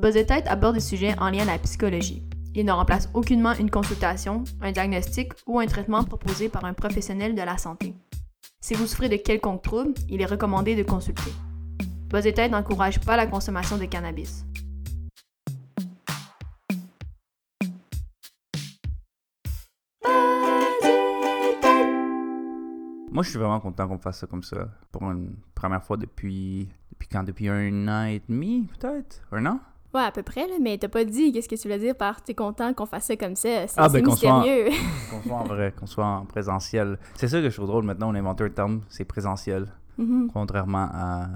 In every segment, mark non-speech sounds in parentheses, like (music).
Buzz aborde des sujets en lien à la psychologie. Il ne remplace aucunement une consultation, un diagnostic ou un traitement proposé par un professionnel de la santé. Si vous souffrez de quelconque trouble, il est recommandé de consulter. Buzz n'encourage pas la consommation de cannabis. Moi, je suis vraiment content qu'on fasse ça comme ça. Pour une première fois depuis. Depuis quand? Depuis un an et demi, peut-être? Un an? Ouais, à peu près, là, mais t'as pas dit qu'est-ce que tu voulais dire par t'es content qu'on fasse ça comme ça. C'est Ah, ben, qu'on soit. (laughs) Qu'on soit en vrai, qu'on soit en présentiel. C'est ça que je trouve drôle maintenant. On a inventé un terme, c'est présentiel. Mhm. Contrairement à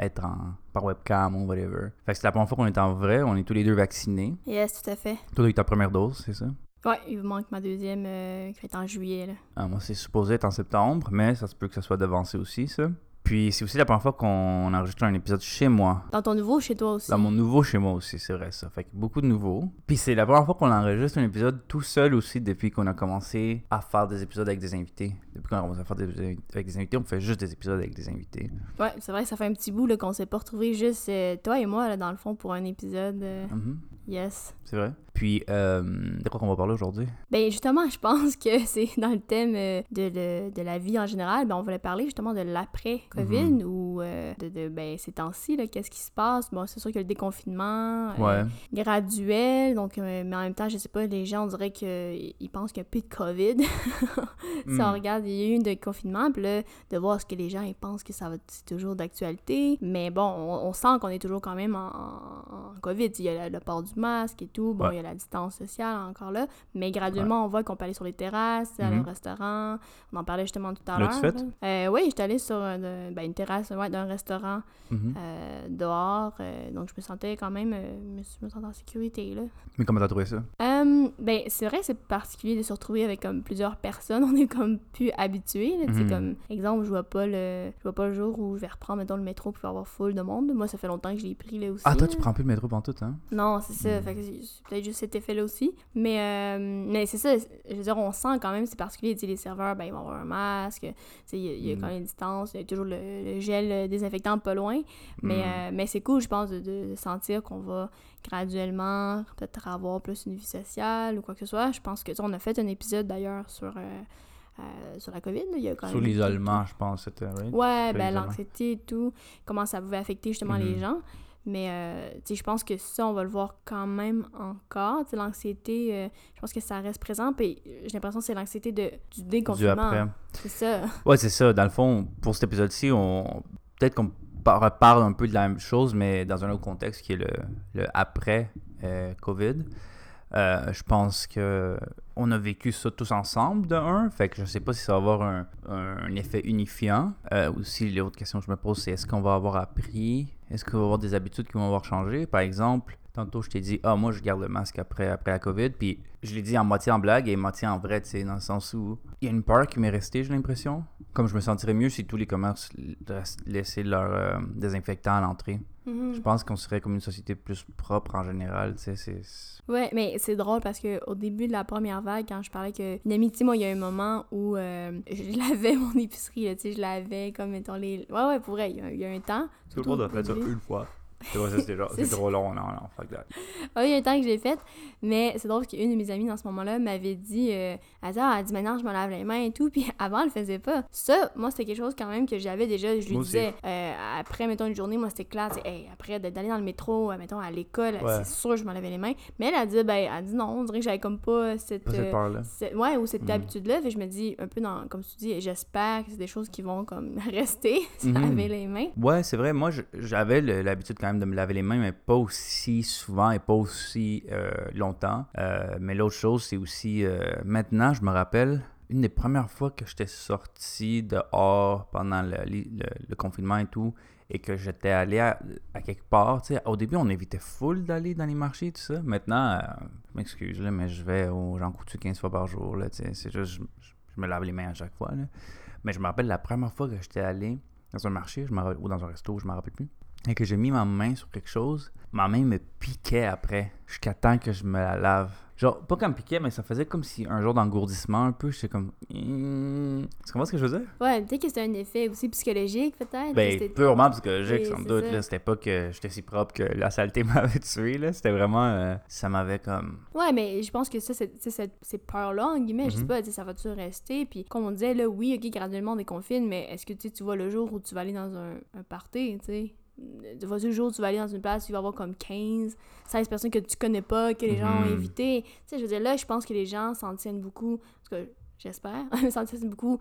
être en, par webcam ou whatever. Fait que c'est la première fois qu'on est en vrai. On est tous les deux vaccinés. Yes, tout à fait. Toi, eu ta première dose, c'est ça? Ouais, il vous manque ma deuxième euh, qui va être en juillet. Là. Ah, moi, c'est supposé être en septembre, mais ça se peut que ça soit devancé aussi, ça. Puis c'est aussi la première fois qu'on enregistre un épisode chez moi. Dans ton nouveau chez toi aussi? Dans mon nouveau chez moi aussi, c'est vrai ça. Fait que beaucoup de nouveaux. Puis c'est la première fois qu'on enregistre un épisode tout seul aussi depuis qu'on a commencé à faire des épisodes avec des invités. Depuis qu'on a commencé à faire des épisodes avec des invités, on fait juste des épisodes avec des invités. Ouais, c'est vrai, ça fait un petit bout qu'on s'est pas retrouvés juste euh, toi et moi, là, dans le fond, pour un épisode. euh, Mhm, Yes. c'est vrai. Puis, euh, de quoi qu'on va parler aujourd'hui? Ben justement, je pense que (laughs) c'est dans le thème euh, de, le- de la vie en général. Ben, on voulait parler justement de l'après-COVID Mhm. ou euh, de, de, ben, ces temps-ci, qu'est-ce qui se passe? Bon, c'est sûr que le déconfinement euh, graduel, donc, mais en même temps, je sais pas, les gens, on dirait qu'ils pensent qu'il n'y a plus de COVID. (laughs) si on Mm. regarde, il y a eu un déconfinement, puis là, de voir ce que les gens ils pensent que ça va c'est toujours d'actualité. Mais bon, on, on sent qu'on est toujours quand même en, en- en COVID. Il y a le, le port du masque et tout. Bon, Ouais. il y a la distance sociale encore là. Mais graduellement, on voit qu'on peut aller sur les terrasses, aller Mhm. au restaurant. On en parlait justement tout à l'heure. Euh, oui, j'étais allée sur ben, une terrasse ouais, d'un restaurant Mhm. euh, dehors. euh, donc, je me sentais quand même me, je me sentais en sécurité. Là. Mais comment t'as trouvé ça? Ben, c'est vrai, c'est particulier de se retrouver avec comme plusieurs personnes. (laughs) On est comme plus habitué. Sais, Mhm. comme exemple, je vois pas le, je vois pas le jour où je vais reprendre mettons le métro pour avoir full de monde. Moi, ça fait longtemps que je l'ai pris là aussi. Ah, toi, là. tu prends plus le métro tout, hein? Non, c'est ça. Fait que c'est c'est peut-être juste cet effet-là aussi. Mais, euh, mais c'est ça. Je veux dire, on sent quand même, c'est particulier. Les serveurs, ben, ils vont avoir un masque. Il y a, il y a Mhm. quand même une distance. Il y a toujours le, le gel euh, désinfectant pas loin. Mais, Mm. euh, mais c'est cool, je pense, de, de sentir qu'on va graduellement peut-être avoir plus une vie sociale ou quoi que ce soit. Je pense que, on a fait un épisode d'ailleurs sur, euh, euh, sur la COVID. Il y a quand Sur l'isolement, je pense, c'était, right? Ouais, ben l'anxiété et tout, comment ça pouvait affecter justement les Mhm. gens. Mais, euh, je pense que ça, on va le voir quand même encore. L'anxiété, euh, je pense que ça reste présent. Puis j'ai l'impression que c'est l'anxiété de, du Du déconfinement. après. C'est ça. Ouais, c'est ça. Dans le fond, pour cet épisode-ci, on... peut-être qu'on par- reparle un peu de la même chose, mais dans un autre contexte qui est le, le après euh, COVID. Euh, je pense que on a vécu ça tous ensemble de un, fait que je sais pas si ça va avoir un, effet unifiant. Euh, aussi, l'autre question que je me pose, c'est est-ce qu'on va avoir appris, est-ce qu'on va avoir des habitudes qui vont avoir changé? Par exemple, tantôt je t'ai dit ah moi je garde le masque après après la COVID, puis je l'ai dit en moitié en blague et moitié en vrai, tu sais, dans le sens où il y a une peur qui m'est restée, j'ai l'impression. Comme je me sentirais mieux si tous les commerces laissaient leur euh, désinfectant à l'entrée. Mhm. Je pense qu'on serait comme une société plus propre en général, tu sais, c'est... Ouais, mais c'est drôle parce que au début de la première vague, quand je parlais que une sais, moi, il y a un moment où euh, (laughs) je lavais mon épicerie, tu sais, je lavais comme mettons les. Ouais, ouais, pour vrai, il y a, il y a un temps. Tout le monde a fait ça une fois. C'est genre- (laughs) C'est c'est trop long, non, non, fuck that. Ah il y a un temps que je l'ai faite, mais c'est drôle qu'une de mes amies dans ce moment-là m'avait dit, euh, elle dit, ah, elle dit maintenant je me lave les mains et tout, (laughs) puis avant elle le faisait pas. Ça, moi c'était quelque chose quand même que j'avais déjà, je lui Moi disais, euh, après mettons une journée, moi c'était clair, hey, après d'aller dans le métro, euh, mettons à l'école, Ouais. c'est sûr je me lavais les mains, mais elle a dit, ben, elle dit non, on dirait que j'avais comme pas cette. Pas cette euh, peur-là. cette- ouais, ou cette Mhm. habitude-là, fait que je me dis, un peu dans, comme tu dis, j'espère que c'est des choses qui vont comme (laughs) rester, se Mhm. laver les mains. Ouais, c'est vrai. Moi, j'avais l'habitude quand même de me laver les mains, mais pas aussi souvent et pas aussi euh, longtemps. Euh, mais l'autre chose, c'est aussi euh, maintenant, je me rappelle une des premières fois que j'étais sorti dehors pendant le, le- confinement et tout, et que j'étais allé à, quelque part. Tu sais, au début, on évitait full d'aller dans les marchés, tout ça. Maintenant, je m'excuse, mais je vais au Jean Coutu 15 fois par jour. Là, c'est juste, je, me lave les mains à chaque fois. Mais je me rappelle la première fois que j'étais allé dans un marché, ou dans un resto, je me rappelle plus, et que j'ai mis ma main sur quelque chose, ma main me piquait après, jusqu'à temps que je me la lave. Genre, pas comme piquait, mais ça faisait comme si un genre d'engourdissement un peu. J'étais comme. Hmm. Tu comprends ce que je veux dire? Ouais, peut-être que c'était un effet aussi psychologique, peut-être. Ben, purement psychologique, Oui, sans doute. ça. là. C'était pas que j'étais si propre que la saleté (laughs) m'avait tué, là. C'était vraiment. euh, ça m'avait comme. Ouais, mais je pense que ça, c'est- cette- ces peurs-là, en guillemets, je sais Mhm. pas, ça va-tu rester? Puis, comme on disait, là, oui, ok, graduellement, on déconfine, mais est-ce que tu vois le jour où tu vas aller dans un, un party, tu sais? Vois le jour tu vas aller dans une place, tu vas avoir comme 15, 16 personnes que tu connais pas, que les gens ont Mhm. invitées. Tu sais, je veux dire, là, je pense que les gens s'en tiennent beaucoup, en tout cas, j'espère, (laughs) s'en tiennent beaucoup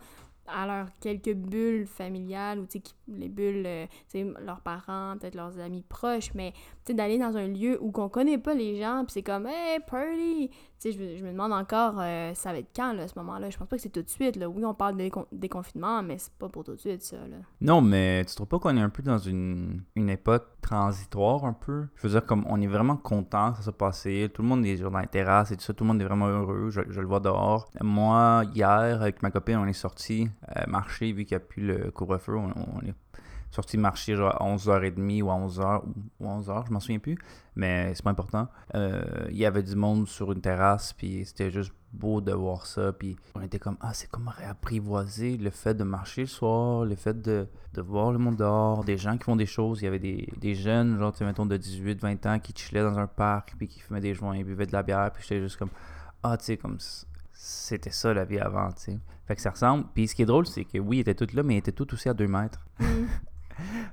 à leurs quelques bulles familiales ou les bulles euh, tu sais leurs parents peut-être leurs amis proches mais tu d'aller dans un lieu où qu'on connaît pas les gens puis c'est comme hey party! Je, me- demande encore euh, ça va être quand là à ce moment-là? Je pense pas que c'est tout de suite là. Oui on parle de décon- déconfinement mais c'est pas pour tout de suite ça Non, mais tu trouves pas qu'on est un peu dans une époque transitoire un peu? Je veux dire, comme on est vraiment content ça soit passé. Tout le monde est genre dans les terrasses et tout ça. Tout le monde est vraiment heureux. Je, le vois dehors. Moi, hier, avec ma copine, on est sorti euh, marcher vu qu'il n'y a plus le couvre-feu. On, on est sorti marcher genre à 11h30 ou à 11h ou 11h, je m'en souviens plus. Mais c'est pas important. Euh, Il y avait du monde sur une terrasse, puis c'était juste beau de voir ça. Puis on était comme, ah, c'est comme réapprivoiser le fait de marcher le soir, le fait de, de voir le monde dehors, des gens qui font des choses. Il y avait des, des jeunes, genre, tu sais, mettons, de 18, 20 ans, qui chillaient dans un parc, puis qui fumaient des joints, buvaient de la bière, puis j'étais juste comme, ah, tu sais, comme c'était ça la vie avant, tu sais. Fait que ça ressemble. Puis ce qui est drôle, c'est que oui, ils étaient tous là, mais ils étaient tous aussi à 2 mètres.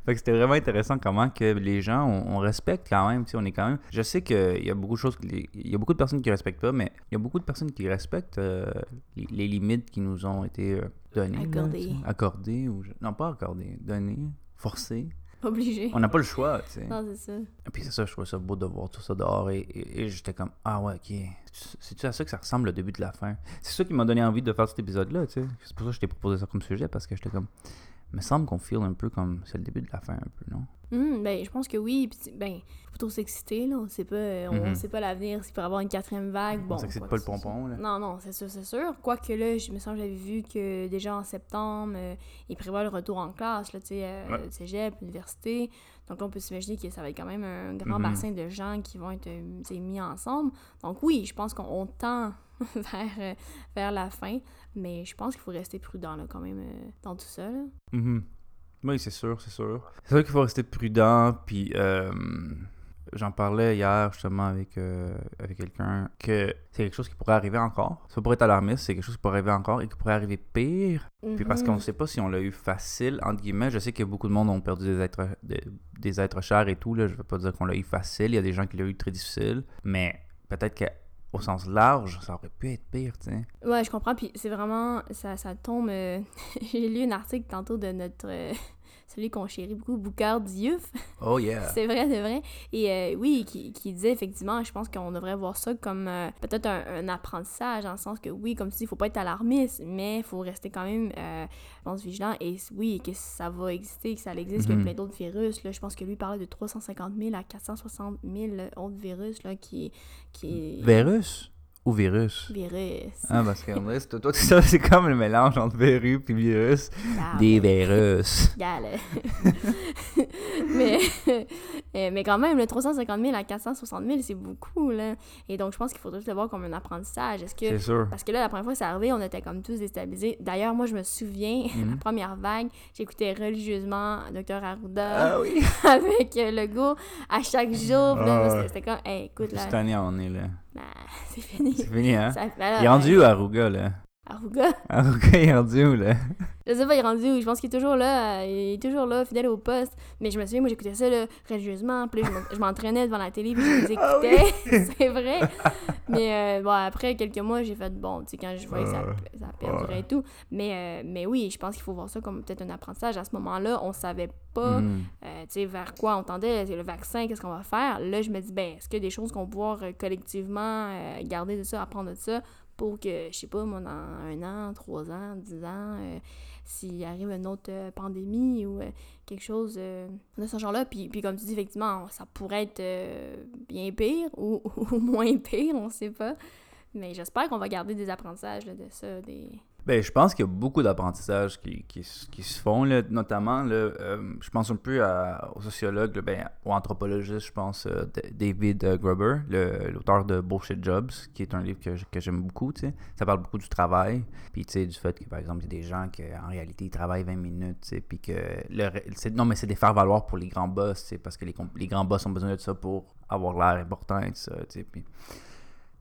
Fait que c'était vraiment intéressant comment que les gens, on, on respecte quand même, on est quand même... Je sais qu'il y a beaucoup de choses, il y a beaucoup de personnes qui respectent pas, mais il y a beaucoup de personnes qui respectent euh, les, les limites qui nous ont été euh, données. Accordées. ou... Non, pas accordées, données, forcées. obligé On n'a pas le choix, tu sais. non c'est ça Et puis c'est ça, je trouvais ça beau de voir tout ça dehors et, et- et j'étais comme ah ouais ok, c'est-tu à ça que ça ressemble le début de la fin? C'est ça qui m'a donné envie de faire cet épisode-là, tu sais. C'est pour ça que je t'ai proposé ça comme sujet parce que j'étais comme, me semble qu'on feel un peu comme c'est le début de la fin un peu, non? Hum, ben, je pense que oui. Puis, ben, faut pas trop s'exciter, là. On sait pas, euh, on Mhm. sait pas l'avenir, s'il pourrait y avoir une quatrième vague. Bon, on s'excite pas le pompon, là. Non, non, c'est sûr, c'est sûr. Quoique là, je me semble que j'avais vu que déjà en septembre, euh, ils prévoient le retour en classe, là, tu sais, euh, Ouais. cégep, université. Donc là, on peut s'imaginer que ça va être quand même un grand Mhm. bassin de gens qui vont être euh, mis ensemble. Donc oui, je pense qu'on on tend (laughs) vers, euh, vers la fin, mais je pense qu'il faut rester prudent, là, quand même, euh, dans tout ça, là. Mhm. Oui, c'est sûr, c'est sûr. C'est sûr qu'il faut rester prudent, puis euh, j'en parlais hier justement avec, euh, avec quelqu'un que c'est quelque chose qui pourrait arriver encore. Ça pourrait être alarmiste, c'est quelque chose qui pourrait arriver encore et qui pourrait arriver pire. Puis parce qu'on ne sait pas si on l'a eu facile, entre guillemets. Je sais que beaucoup de monde ont perdu des êtres, des, des êtres chers et tout. Là. Je ne veux pas dire qu'on l'a eu facile. Il y a des gens qui l'ont eu très difficile. Mais peut-être qu'au sens large, ça aurait pu être pire, tu sais. Ouais, je comprends. Puis c'est vraiment. Ça, ça tombe. euh, (laughs) J'ai lu un article tantôt de notre. Celui qu'on chérit beaucoup, Boucard Diouf. Oh yeah! (laughs) C'est vrai, c'est vrai. Et euh, oui, qui, qui disait effectivement, je pense qu'on devrait voir ça comme euh, peut-être un, un apprentissage, dans le sens que oui, comme tu dis, il faut pas être alarmiste, mais il faut rester quand même, euh, je pense, vigilant. Et oui, que ça va exister, que ça existe, qu'il y a Mhm. plein d'autres virus. Là, je pense que lui parlait de 350 000 à 460 000 autres virus là, qui. qui... Virus? Ou virus? Virus. Ah, parce que toi, tout ça, c'est comme le mélange entre verrue puis virus. Ah, Des ben, virus. Gale. (laughs) mais, euh, mais quand même, le 350 000 à 460 000, c'est beaucoup, là. Et donc, je pense qu'il faudrait le voir comme un apprentissage. Est-ce que... C'est sûr. Parce que là, la première fois que c'est arrivé, on était comme tous déstabilisés. D'ailleurs, moi, je me souviens, la (laughs) Mhm. première vague, j'écoutais religieusement Dr. Arruda Ah oui! (laughs) avec euh, le go à chaque jour. Ouais. c'était- comme, hey, écoute, là, Cette année, on est là. bah, (laughs) c'est fini. C'est fini, hein? Ça- Il est rendu Aruga, là? Aruga, (laughs) il est rendu où, là? Je sais pas, il est rendu où. Je pense qu'il est toujours là. euh, Il est toujours là, fidèle au poste. Mais je me souviens, moi, j'écoutais ça là, religieusement. Puis je m'en- je m'entraînais devant la télé, puis je les (laughs) Ah écoutais. (laughs) c'est vrai. Mais euh, bon, après quelques mois, j'ai fait bon, tu sais, quand je voyais que ça, Ouais. ça perdurait et tout. Mais, euh, mais oui, je pense qu'il faut voir ça comme peut-être un apprentissage. À ce moment-là, on savait pas, euh, tu sais, vers quoi on tendait. C'est le vaccin, qu'est-ce qu'on va faire? Là, je me dis, ben, est-ce qu'il y a des choses qu'on va pouvoir euh, collectivement euh, garder de ça, apprendre de ça, pour que, je sais pas, moi, dans un an, trois ans, dix ans, euh, s'il arrive une autre euh, pandémie ou euh, quelque chose de ce genre-là. Puis, puis comme tu dis, effectivement, ça pourrait être bien pire ou, (laughs) ou moins pire, on sait pas. Mais j'espère qu'on va garder des apprentissages de ça, des... Ben, je pense qu'il y a beaucoup d'apprentissages qui, qui, qui se font, là, notamment, là, euh, je pense un peu à, au sociologue, là, ben, je pense, euh, David euh, Gruber, l'auteur de Bullshit Jobs, qui est un livre que, que j'aime beaucoup, tu sais. Ça parle beaucoup du travail, puis du fait que, par exemple, il y a des gens qui, en réalité, ils travaillent 20 minutes, puis que... Le, non, mais c'est des faire-valoir pour les grands boss, parce que les, les grands boss ont besoin de ça pour avoir l'air important et tout ça.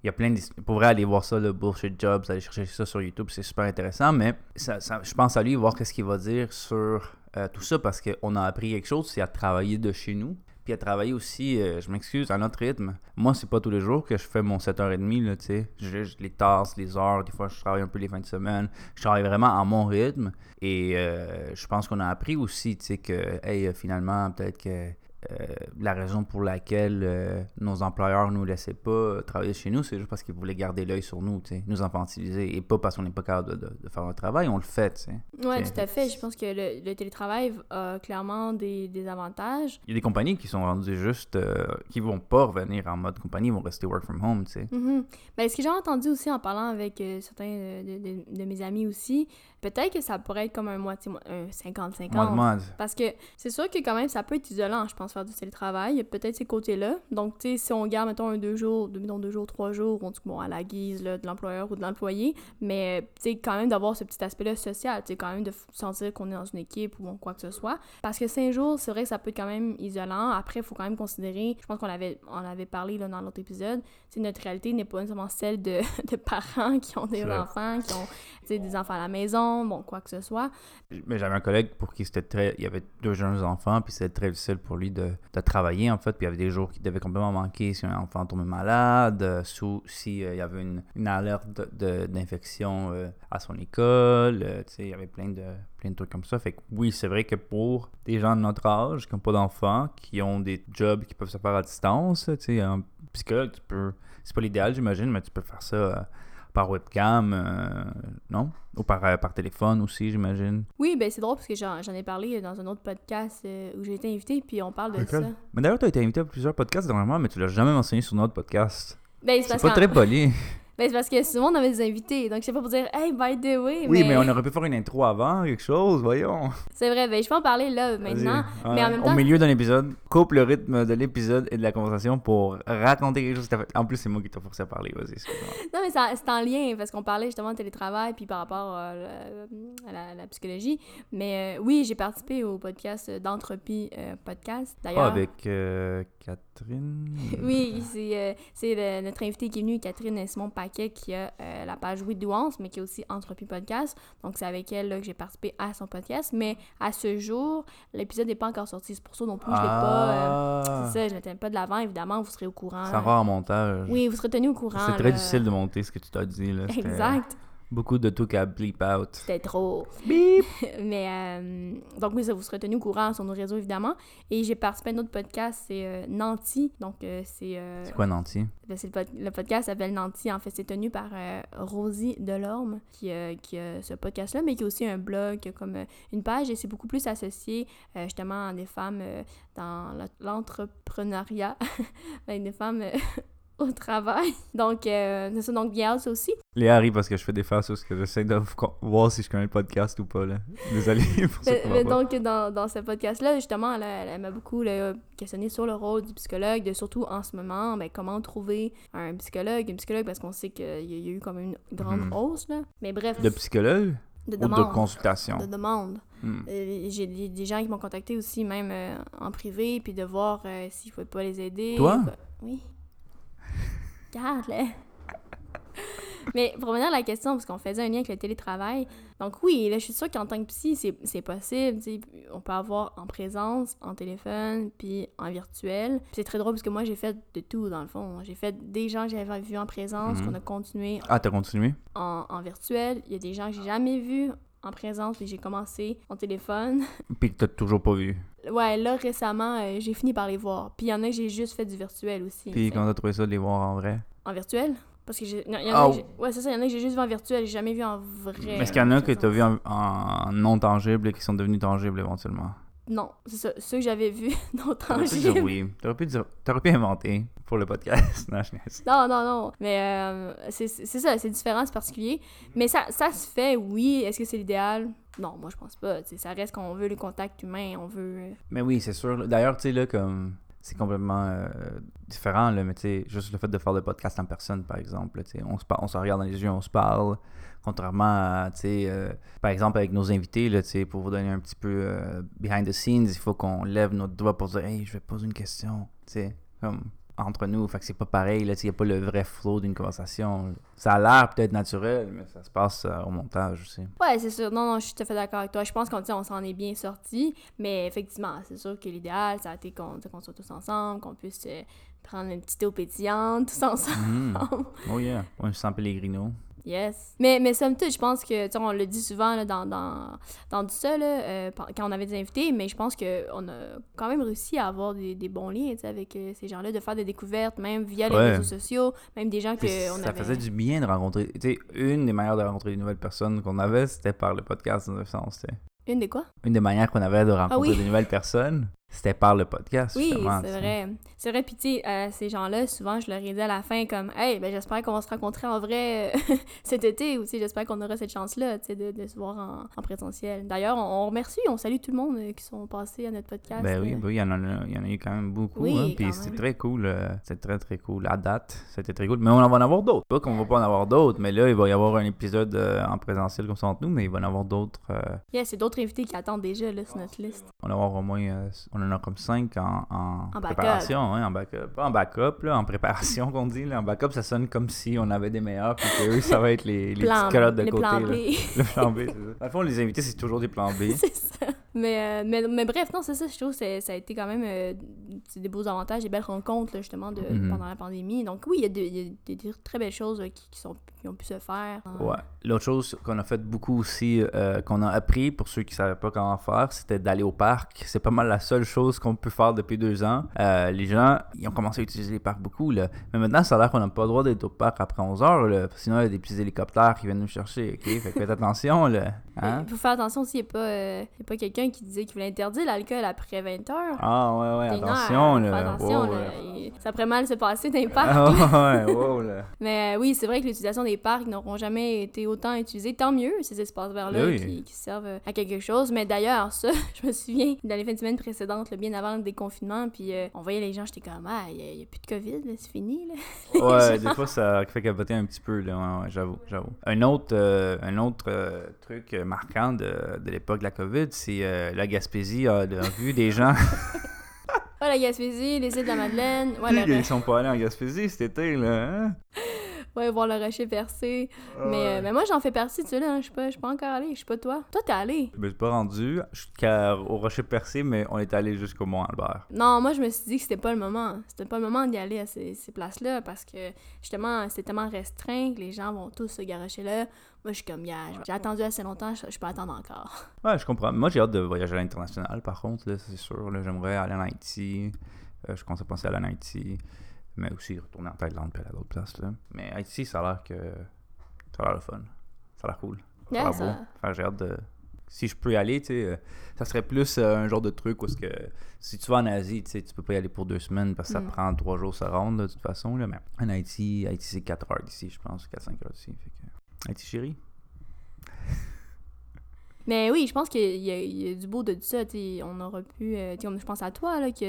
Il y a plein de... Pour vrai, aller voir ça, le Bullshit Jobs, aller chercher ça sur YouTube, c'est super intéressant, mais ça, ça- je pense à lui, voir qu'est-ce qu'il va dire sur euh, tout ça, parce qu'on a appris quelque chose, c'est à travailler de chez nous, puis à travailler aussi, euh, je m'excuse, à notre rythme. Moi, c'est pas tous les jours que je fais mon 7h30, là, tu sais. Je, les tasses, les heures, des fois, je travaille un peu les fins de semaine. Je travaille vraiment à mon rythme, et euh, je pense qu'on a appris aussi, tu sais, que, hey, finalement, peut-être que euh, la raison pour laquelle euh, nos employeurs nous laissaient pas euh, travailler chez nous, c'est juste parce qu'ils voulaient garder l'œil sur nous, nous infantiliser, et pas parce qu'on n'est pas capable de, de- de faire un travail, on le fait. Oui, tout à fait. Je pense que le, le télétravail a clairement des, des avantages. Il y a des compagnies qui sont rendues juste, euh, qui vont pas revenir en mode compagnie, ils vont rester work from home, tu sais. Mhm. Ben, ce que j'ai entendu aussi en parlant avec certains de mes amis aussi, peut-être que ça pourrait être comme un moitié, mo- un 50-50. Mode-mode. Parce que c'est sûr que quand même, ça peut être isolant, je pense, faire du télétravail. Il y a peut-être ces côtés-là. Donc, tu sais, si on garde, mettons, un deux jours, deux, mettons, deux jours, trois jours, on dit bon, à la guise là, de l'employeur ou de l'employé, mais, tu sais, quand même d'avoir ce petit aspect-là social, tu sais, quand même de sentir qu'on est dans une équipe ou bon, quoi que ce soit. Parce que cinq jours, c'est vrai que ça peut être quand même isolant. Après, il faut quand même considérer, je pense qu'on avait, on avait parlé là, dans l'autre épisode, tu sais, notre réalité n'est pas nécessairement celle de, (laughs) de parents qui ont des C'est enfants, qui ont, des enfants à la bon, quoi que ce soit. Mais j'avais un collègue pour qui c'était très. Il y avait deux jeunes enfants, puis c'était très difficile pour lui de, travailler, en fait. Puis il y avait des jours qui devaient complètement manquer si un enfant tombait malade, euh, sous, si euh, il y avait une, alerte d'infection euh, à son école. tu sais, il y avait plein de, plein de trucs comme ça. Fait que oui, c'est vrai que pour des gens de notre âge qui n'ont pas d'enfants, qui ont des jobs qui peuvent se faire à distance, tu sais, un psychologue, tu peux. C'est pas l'idéal, j'imagine, mais tu peux faire ça. Par webcam, euh, non? Ou par, euh, par téléphone aussi, j'imagine. Oui, ben c'est drôle parce que j'en j'en ai parlé dans un autre podcast euh, où j'ai été invitée, puis on parle de ça. Mais d'ailleurs, tu as été invité à plusieurs podcasts dernièrement, mais tu l'as jamais mentionné sur notre podcast. Ben, c'est pas très poli. (laughs) ben, c'est parce que souvent on avait des invités, donc je sais pas pour dire « Hey, by the way », Oui, mais on aurait pu faire une intro avant, quelque chose, voyons. C'est vrai, ben je peux en parler là, maintenant. Mais en même Au temps- milieu d'un épisode, coupe le rythme de l'épisode et de la conversation pour raconter quelque chose que t'as fait. En plus, c'est moi qui t'ai forcé à parler, vas-y. (laughs) Non, mais c'est en lien, parce qu'on parlait justement de télétravail, puis par rapport euh, à la, à la psychologie. Mais euh, oui, j'ai participé au podcast d'Entropie euh, Podcast, Ah, d'ailleurs. avec euh, Catherine. Oui, c'est euh, c'est le- notre invité qui est venu, Catherine Simon Paquet, qui a euh, la page Oui Douance, mais qui a aussi Entropie Podcast. Donc, c'est avec elle là, que j'ai participé à son podcast. Mais à ce jour, l'épisode n'est pas encore sorti. C'est pour ça non plus, je l'ai pas. euh, Ah, c'est ça, je ne pas de l'avant, évidemment, vous serez au courant. c'est encore en montage. Oui, vous serez tenu au courant. C'est très difficile de monter ce que tu t'as dit. Là. Exact. Beaucoup de trucs à bleep out. C'était trop. Beep! (laughs) Mais euh, donc oui, ça vous serez tenu au courant sur nos réseaux évidemment. Et j'ai participé à un autre podcast, c'est euh, Nancy. Donc euh, c'est euh, C'est quoi, Nancy? ben, c'est le, pod- le podcast s'appelle Nancy. En fait, c'est tenu par euh, Rosie Delorme qui, qui a ce podcast-là, mais qui a aussi un blog, qui a comme une page et c'est beaucoup plus associé justement à des femmes dans l'entrepreneuriat, avec (laughs) des femmes au travail. (laughs) Donc euh, c'est ça, donc bien ça aussi. Léa arrive parce que je fais des faces parce que j'essaie de voir si je connais le podcast ou pas. Là. Désolé (laughs) pour ça. Mais- donc, dans, dans ce podcast-là, justement, elle, m'a beaucoup là, questionné sur le rôle du psychologue, de surtout en ce moment, ben, comment trouver un psychologue, une psychologue, parce qu'on sait qu'il y, a- il y a eu comme une grande Mhm. hausse, là. Mais bref, De psychologue de ou demande. de consultation? De demande. Hmm. Euh, J'ai des, des gens qui m'ont contacté aussi, même euh, en privé, puis de voir euh, s'il ne pouvait pas les aider. Toi? Oui. Regarde, là. (laughs) Mais pour revenir à la question, parce qu'on faisait un lien avec le télétravail, donc oui, là, je suis sûre qu'en tant que psy, c'est possible. On peut avoir en présence, en téléphone, puis en virtuel. C'est très drôle parce que moi, j'ai fait de tout, dans le fond. J'ai fait des gens que j'avais vus en présence, Mhm. qu'on a continué Ah, t'as continué? en, en virtuel. Il y a des gens que j'ai jamais vus en présence, puis j'ai commencé en téléphone. Puis que t'as toujours pas vu? Ouais, là, récemment, euh, j'ai fini par les voir. Puis il y en a que j'ai juste fait du virtuel aussi. Puis quand t'as trouvé ça de les voir en vrai? En virtuel? Parce que j'ai... non, il y en a que j'ai- Ouais, c'est ça, il y en a que j'ai juste vu en virtuel, j'ai jamais vu en vrai. Mais est-ce qu'il y en a que t'as vu en, en non tangible et qui sont devenus tangibles éventuellement? Non, c'est ça. Ceux que j'avais vus (laughs) non tangibles. oui. T'aurais pu, dire- t'aurais pu inventer pour le podcast. (laughs) non, je niaise. Non, non, non. Mais euh, c'est c'est ça, c'est différent, c'est particulier. Mais ça, ça se fait, oui. Est-ce que c'est l'idéal? Non, moi, je pense pas. Ça reste qu'on veut le contact humain, on veut... euh, Mais oui, c'est sûr. D'ailleurs, tu sais, là, comme. C'est complètement euh, différent, là, mais tu sais, juste le fait de faire le podcast en personne, par exemple, tu sais, on se, on se regarde dans les yeux, on se parle, contrairement à, tu sais, euh, par exemple, avec nos invités, là, tu sais, pour vous donner un petit peu euh, behind the scenes, il faut qu'on lève notre doigt pour dire, hey, je vais poser une question, tu sais, comme entre nous, fait que c'est pas pareil, il n'y a pas le vrai flow d'une conversation. Ça a l'air peut-être naturel, mais ça se passe euh, au montage aussi. Ouais, c'est sûr. Non, non, je suis tout à fait d'accord avec toi. Je pense qu'on on s'en est bien sorti. Mais effectivement, c'est sûr que l'idéal, ça a été qu'on soit tous ensemble, qu'on puisse euh, prendre une petite eau pétillante tous ensemble. Mhm. Oh yeah, ouais, sans Pellegrino. Yes. Mais, mais somme toute, je pense que, tu sais, on le dit souvent là, dans, dans, dans tout ça, là, euh, quand on avait des invités, mais je pense qu'on a quand même réussi à avoir des, des bons liens tu sais, avec euh, ces gens-là, de faire des découvertes, même via les Ouais. réseaux sociaux, même des gens Puis qu'on ça avait... faisait du bien de rencontrer. Tu sais, une des manières de rencontrer de nouvelles personnes qu'on avait, c'était par le podcast, dans un sens. tu sais. Une des quoi? Une des manières qu'on avait de rencontrer Ah oui. de nouvelles personnes, c'était par le podcast. Oui, c'est vrai. C'est vrai, puis tu sais, euh, ces gens-là, souvent, je leur ai dit à la fin comme « Hey, ben j'espère qu'on va se rencontrer en vrai euh, (laughs) cet été, ou tu sais, j'espère qu'on aura cette chance-là, tu sais, de, de se voir en, en présentiel. » D'ailleurs, on, on remercie, on salue tout le monde euh, qui sont passés à notre podcast. Ben oui, euh. oui, il y, en a, il y en a eu quand même beaucoup. Oui, hein, puis c'était très cool. c'était très, très cool. À date, c'était très cool. Mais on va en avoir d'autres. Pas qu'on va pas en avoir d'autres, mais là, il va y avoir un épisode en présentiel comme ça entre nous, mais il va y en avoir d'autres. Yeah, c'est d'autres invités qui attendent déjà là, sur notre liste. on va avoir au moins. on en a comme 5 en, en, préparation. hein, en backup. Pas en backup, là, en préparation (laughs) qu'on dit. Là. En backup, ça sonne comme si on avait des meilleurs, puis que eux, ça va être les, les Plan- petites calottes de les côté. plans là. B. (laughs) Le plan B, c'est ça. Dans le fond, les invités, c'est toujours des plans B. (laughs) c'est ça. Mais, euh, mais, mais bref, non, c'est ça, je trouve que ça a été quand même euh, des beaux avantages, des belles rencontres, là, justement, de, Mhm. pendant la pandémie. Donc oui, il y a, de- des, très belles choses euh, qui, qui sont, qui ont pu se faire. Ouais. L'autre chose qu'on a fait beaucoup aussi, euh, qu'on a appris pour ceux qui ne savaient pas comment faire, c'était d'aller au parc. C'est pas mal la seule chose qu'on peut faire depuis deux ans. Les gens, ils ont commencé à utiliser les parcs beaucoup. Là. Mais maintenant, ça a l'air qu'on n'a pas le droit d'être au parc après 11 heures. Là, parce que sinon, il y a des petits hélicoptères qui viennent nous chercher. ok? Fait que faites attention. Là. Hein? Il faut faire attention aussi, il n'y a pas, pas quelqu'un qui disait qu'il voulait interdire l'alcool après 20 heures. Ah, ouais, ouais, attention. heure, Là. attention, Wow, là. là. Il- Ça pourrait mal se passer dans les (laughs) parcs. Ah, ouais, wow, là. Mais euh, oui, c'est vrai que l'utilisation des parcs n'auront jamais été autant utilisés. Tant mieux, ces espaces verts-là Ben oui. qui, qui servent euh, à quelque chose. Mais d'ailleurs, ça, (laughs) je me souviens, dans les fins de semaine précédentes, là, bien avant le déconfinement, puis euh, on voyait les gens, j'étais comme, ah, il n'y a, plus de COVID, c'est fini. Là. Ouais, (laughs) gens- des fois, ça fait capoter un petit peu, là. Ouais, ouais, j'avoue, j'avoue. Un autre, euh, un autre truc marquant de, de l'époque de la COVID, c'est euh, la Gaspésie a, vu des gens Ouais, (laughs) la Gaspésie, les îles de la Madeleine, ouais, ne sont pas allés en Gaspésie cet été, là. Hein? Ouais, voir le rocher percé. Mais, euh, mais moi, j'en fais partie de ceux-là, hein. je suis pas, pas encore allée, je suis pas toi. Toi, t'es allé. Je me suis pas rendu au Rocher Percé, mais on est allé jusqu'au Mont-Albert. Non, moi, je me suis dit que c'était pas le moment. C'était pas le moment d'y aller à ces, ces places-là parce que, justement, c'est tellement restreint que les gens vont tous se garocher là. Moi, je suis comme, yeah, j'ai attendu assez longtemps, je, je peux attendre encore. (laughs) Ouais, je comprends. Moi, j'ai hâte de voyager à l'international, par contre, là, c'est sûr. là, J'aimerais aller en Haïti. Euh, je commence à penser à aller en Haïti. Mais aussi retourner en Thaïlande puis aller à d'autres places. Là. Mais Haïti, ça a l'air que. Ça a l'air le fun. Ça a l'air cool. Ça a l'air ça- beau. Que j'ai hâte de. Si je peux y aller, tu sais, euh, ça serait plus euh, un genre de truc où que si tu vas en Asie, tu sais, tu peux pas y aller pour deux semaines parce que ça Mm. prend trois jours se rendre de toute façon. Là, mais en Haïti, Haïti c'est 4 heures d'ici, je pense, 4-5 heures d'ici. Fait que... Haïti chérie. Mais oui, je pense qu'il y, a- il y a du beau de ça. t'sais, On aura pu. euh, je pense à toi, là, qui,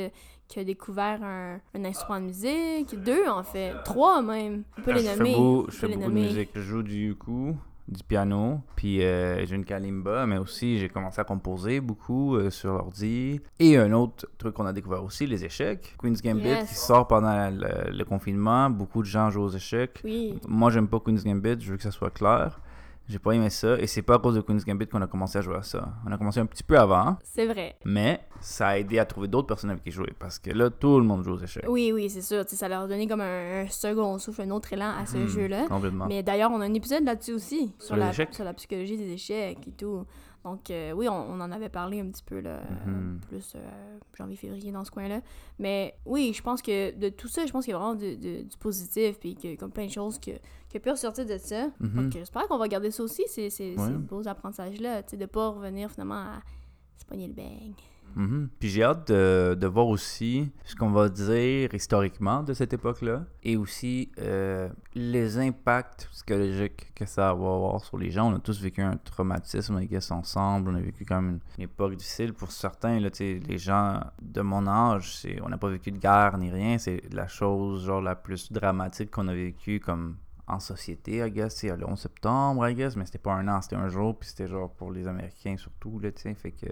qui a découvert un, un instrument de musique. Deux, en fait. Trois, même. On peut les je nommer. fais, beau- On je fais les beaucoup de musique. Je joue du uku, du piano, puis euh, j'ai une kalimba, mais aussi j'ai commencé à composer beaucoup euh, sur l'ordi. Et un autre truc qu'on a découvert aussi, les échecs. Queen's Gambit Yes. qui sort pendant le, le confinement. Beaucoup de gens jouent aux échecs. Oui. Moi, j'aime pas Queen's Gambit, je veux que ça soit clair. J'ai pas aimé ça, et c'est pas à cause de Queen's Gambit qu'on a commencé à jouer à ça. On a commencé un petit peu avant, C'est vrai. mais ça a aidé à trouver d'autres personnes avec qui jouer, parce que là, tout le monde joue aux échecs. Oui, oui, c'est sûr. t'sais, ça leur a donné comme un, un second souffle, un autre élan à ce Hmm, jeu-là. Complètement. Mais d'ailleurs, on a un épisode là-dessus aussi, sur, la, échecs? sur la psychologie des échecs et tout. Donc, euh, oui, on, on en avait parlé un petit peu, là, euh, Mhm. plus euh, janvier-février dans ce coin-là. Mais oui, je pense que de tout ça, je pense qu'il y a vraiment de- de- du positif, puis qu'il y a comme plein de choses que, qui pu ressortir de ça. Mhm. Donc, j'espère qu'on va garder ça aussi, ces, ces, Ouais. ces beaux apprentissages-là, tu sais, de pas revenir finalement à se pogner le Mhm. Puis j'ai hâte de, de voir aussi ce qu'on va dire historiquement de cette époque-là et aussi euh, les impacts psychologiques que ça va avoir sur les gens. On a tous vécu un traumatisme, I guess, ensemble. On a vécu quand même une, époque difficile pour certains. Là, les gens de mon âge, on n'a pas vécu de guerre ni rien. C'est la chose genre la plus dramatique qu'on a vécu comme en société, I guess, c'est le 11 septembre, I guess, mais c'était pas un an, c'était un jour, puis c'était genre pour les Américains surtout, là, tu sais, fait que...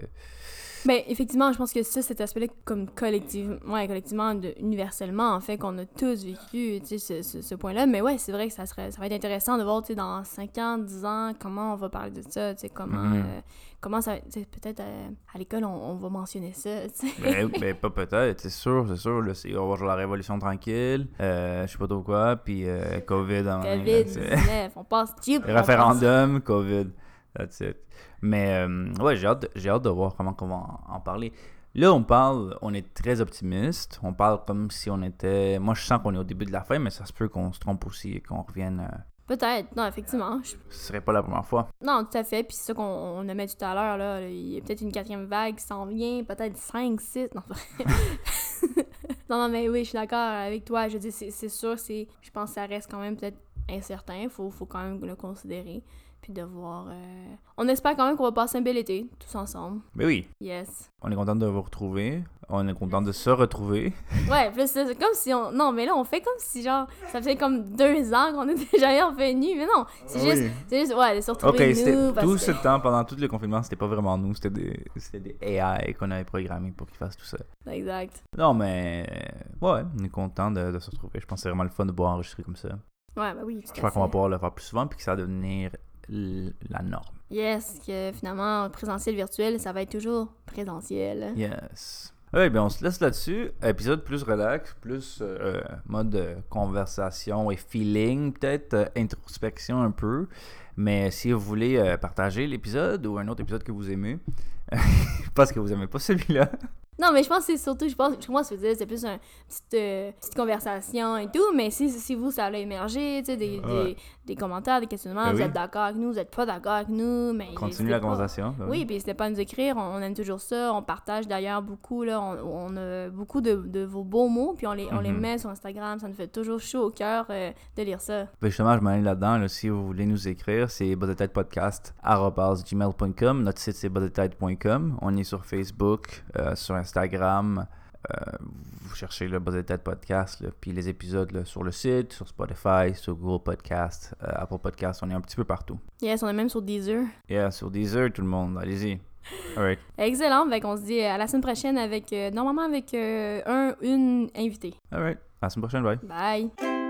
Ben, effectivement, je pense que ça, cet aspect-là, comme collectivement, ouais, collectivement, de, universellement, en fait, qu'on a tous vécu, tu sais, ce, ce, point-là, mais ouais, c'est vrai que ça, serait, ça va être intéressant de voir, tu sais, dans 5 ans, 10 ans, comment on va parler de ça, tu sais, comment... Mhm. euh, comment ça... Peut-être euh, à l'école, on, on va mentionner ça, tu sais. ben, (laughs) ben, pas peut-être, c'est sûr, c'est sûr, là, on va genre la révolution tranquille, euh, je sais pas trop quoi, puis euh, COVID sais. COVID-19, on passe cheap. (laughs) Référendum, COVID. That's it. Mais euh, ouais, j'ai hâte, de- j'ai hâte de voir comment on va en, en parler. Là, on parle, on est très optimiste. On parle comme si on était. Moi, je sens qu'on est au début de la fin, mais ça se peut qu'on se trompe aussi et qu'on revienne. Peut-être, non, effectivement. je- Ce serait pas la première fois. Non, tout à fait. Puis c'est ça qu'on on a mis tout à l'heure, là. Il y a peut-être une quatrième vague qui s'en vient, peut-être 5, 6. Non, (laughs) non, non, mais oui, je suis d'accord avec toi. Je dis, c'est sûr, c'est, je pense que ça reste quand même peut-être incertain. Faut, faut quand même le considérer. Puis de voir. euh, On espère quand même qu'on va passer un bel été, tous ensemble. Mais oui, Yes. on est content de vous retrouver. On est content de se retrouver. (laughs) Ouais, puis c'est c'est comme si on. Non, mais là, on fait comme si, genre, ça fait comme deux ans qu'on est (laughs) déjà revenu. Mais non, c'est Ah juste. C'est juste, ouais, de se retrouver Ok, c'était nous. parce tout que- ce temps, pendant tout le confinement, c'était pas vraiment nous, c'était des, c'était des AI qu'on avait programmés pour qu'ils fassent tout ça. Exact. Non, mais ouais, on est content de, de se retrouver. Je pense que c'est vraiment le fun de pouvoir enregistrer comme ça. Ouais, bah oui, à J'espère qu'on va pouvoir le faire plus souvent puis que ça va devenir la norme. Yes, que finalement, présentiel, virtuel, ça va être toujours présentiel. Yes. Ouais, bien on se laisse là-dessus. Épisode plus relax, plus euh, mode euh, conversation et feeling, peut-être euh, introspection un peu. Mais si vous voulez euh, partager l'épisode ou un autre épisode que vous aimez, (laughs) parce que vous aimez pas celui-là, Non, mais je pense que c'est surtout, je pense, je pense que c'est plus une petite, euh, petite conversation et tout, mais si, si vous, ça a émergé, tu sais, des, Ouais. des, des commentaires, des questionnements, Ben vous oui. êtes d'accord avec nous, vous êtes pas d'accord avec nous, mais... continue la pas. conversation. ben Oui, puis n'hésitez pas à nous écrire, on, on aime toujours ça, on partage d'ailleurs beaucoup, là, on, on a beaucoup de, de vos beaux mots, puis on les, on les Mhm. met sur Instagram, ça nous fait toujours chaud au cœur euh, de lire ça. Ben justement, je m'en là-dedans. là. si vous voulez nous écrire, c'est gmail.com Notre site, c'est buzzetête.com. On est sur Facebook, euh, sur Instagram. Euh, vous cherchez le Buzz Tête Podcast, là, puis les épisodes là, sur le site, sur Spotify, sur Google Podcast, euh, Apple Podcast. On est un petit peu partout. Yes, on est même sur Deezer. Yeah, sur Deezer, tout le monde. Allez-y. Alright. Excellent, fait qu'on se dit à la semaine prochaine avec, euh, normalement avec euh, un, une invitée. Alright. À la semaine prochaine. Bye. Bye!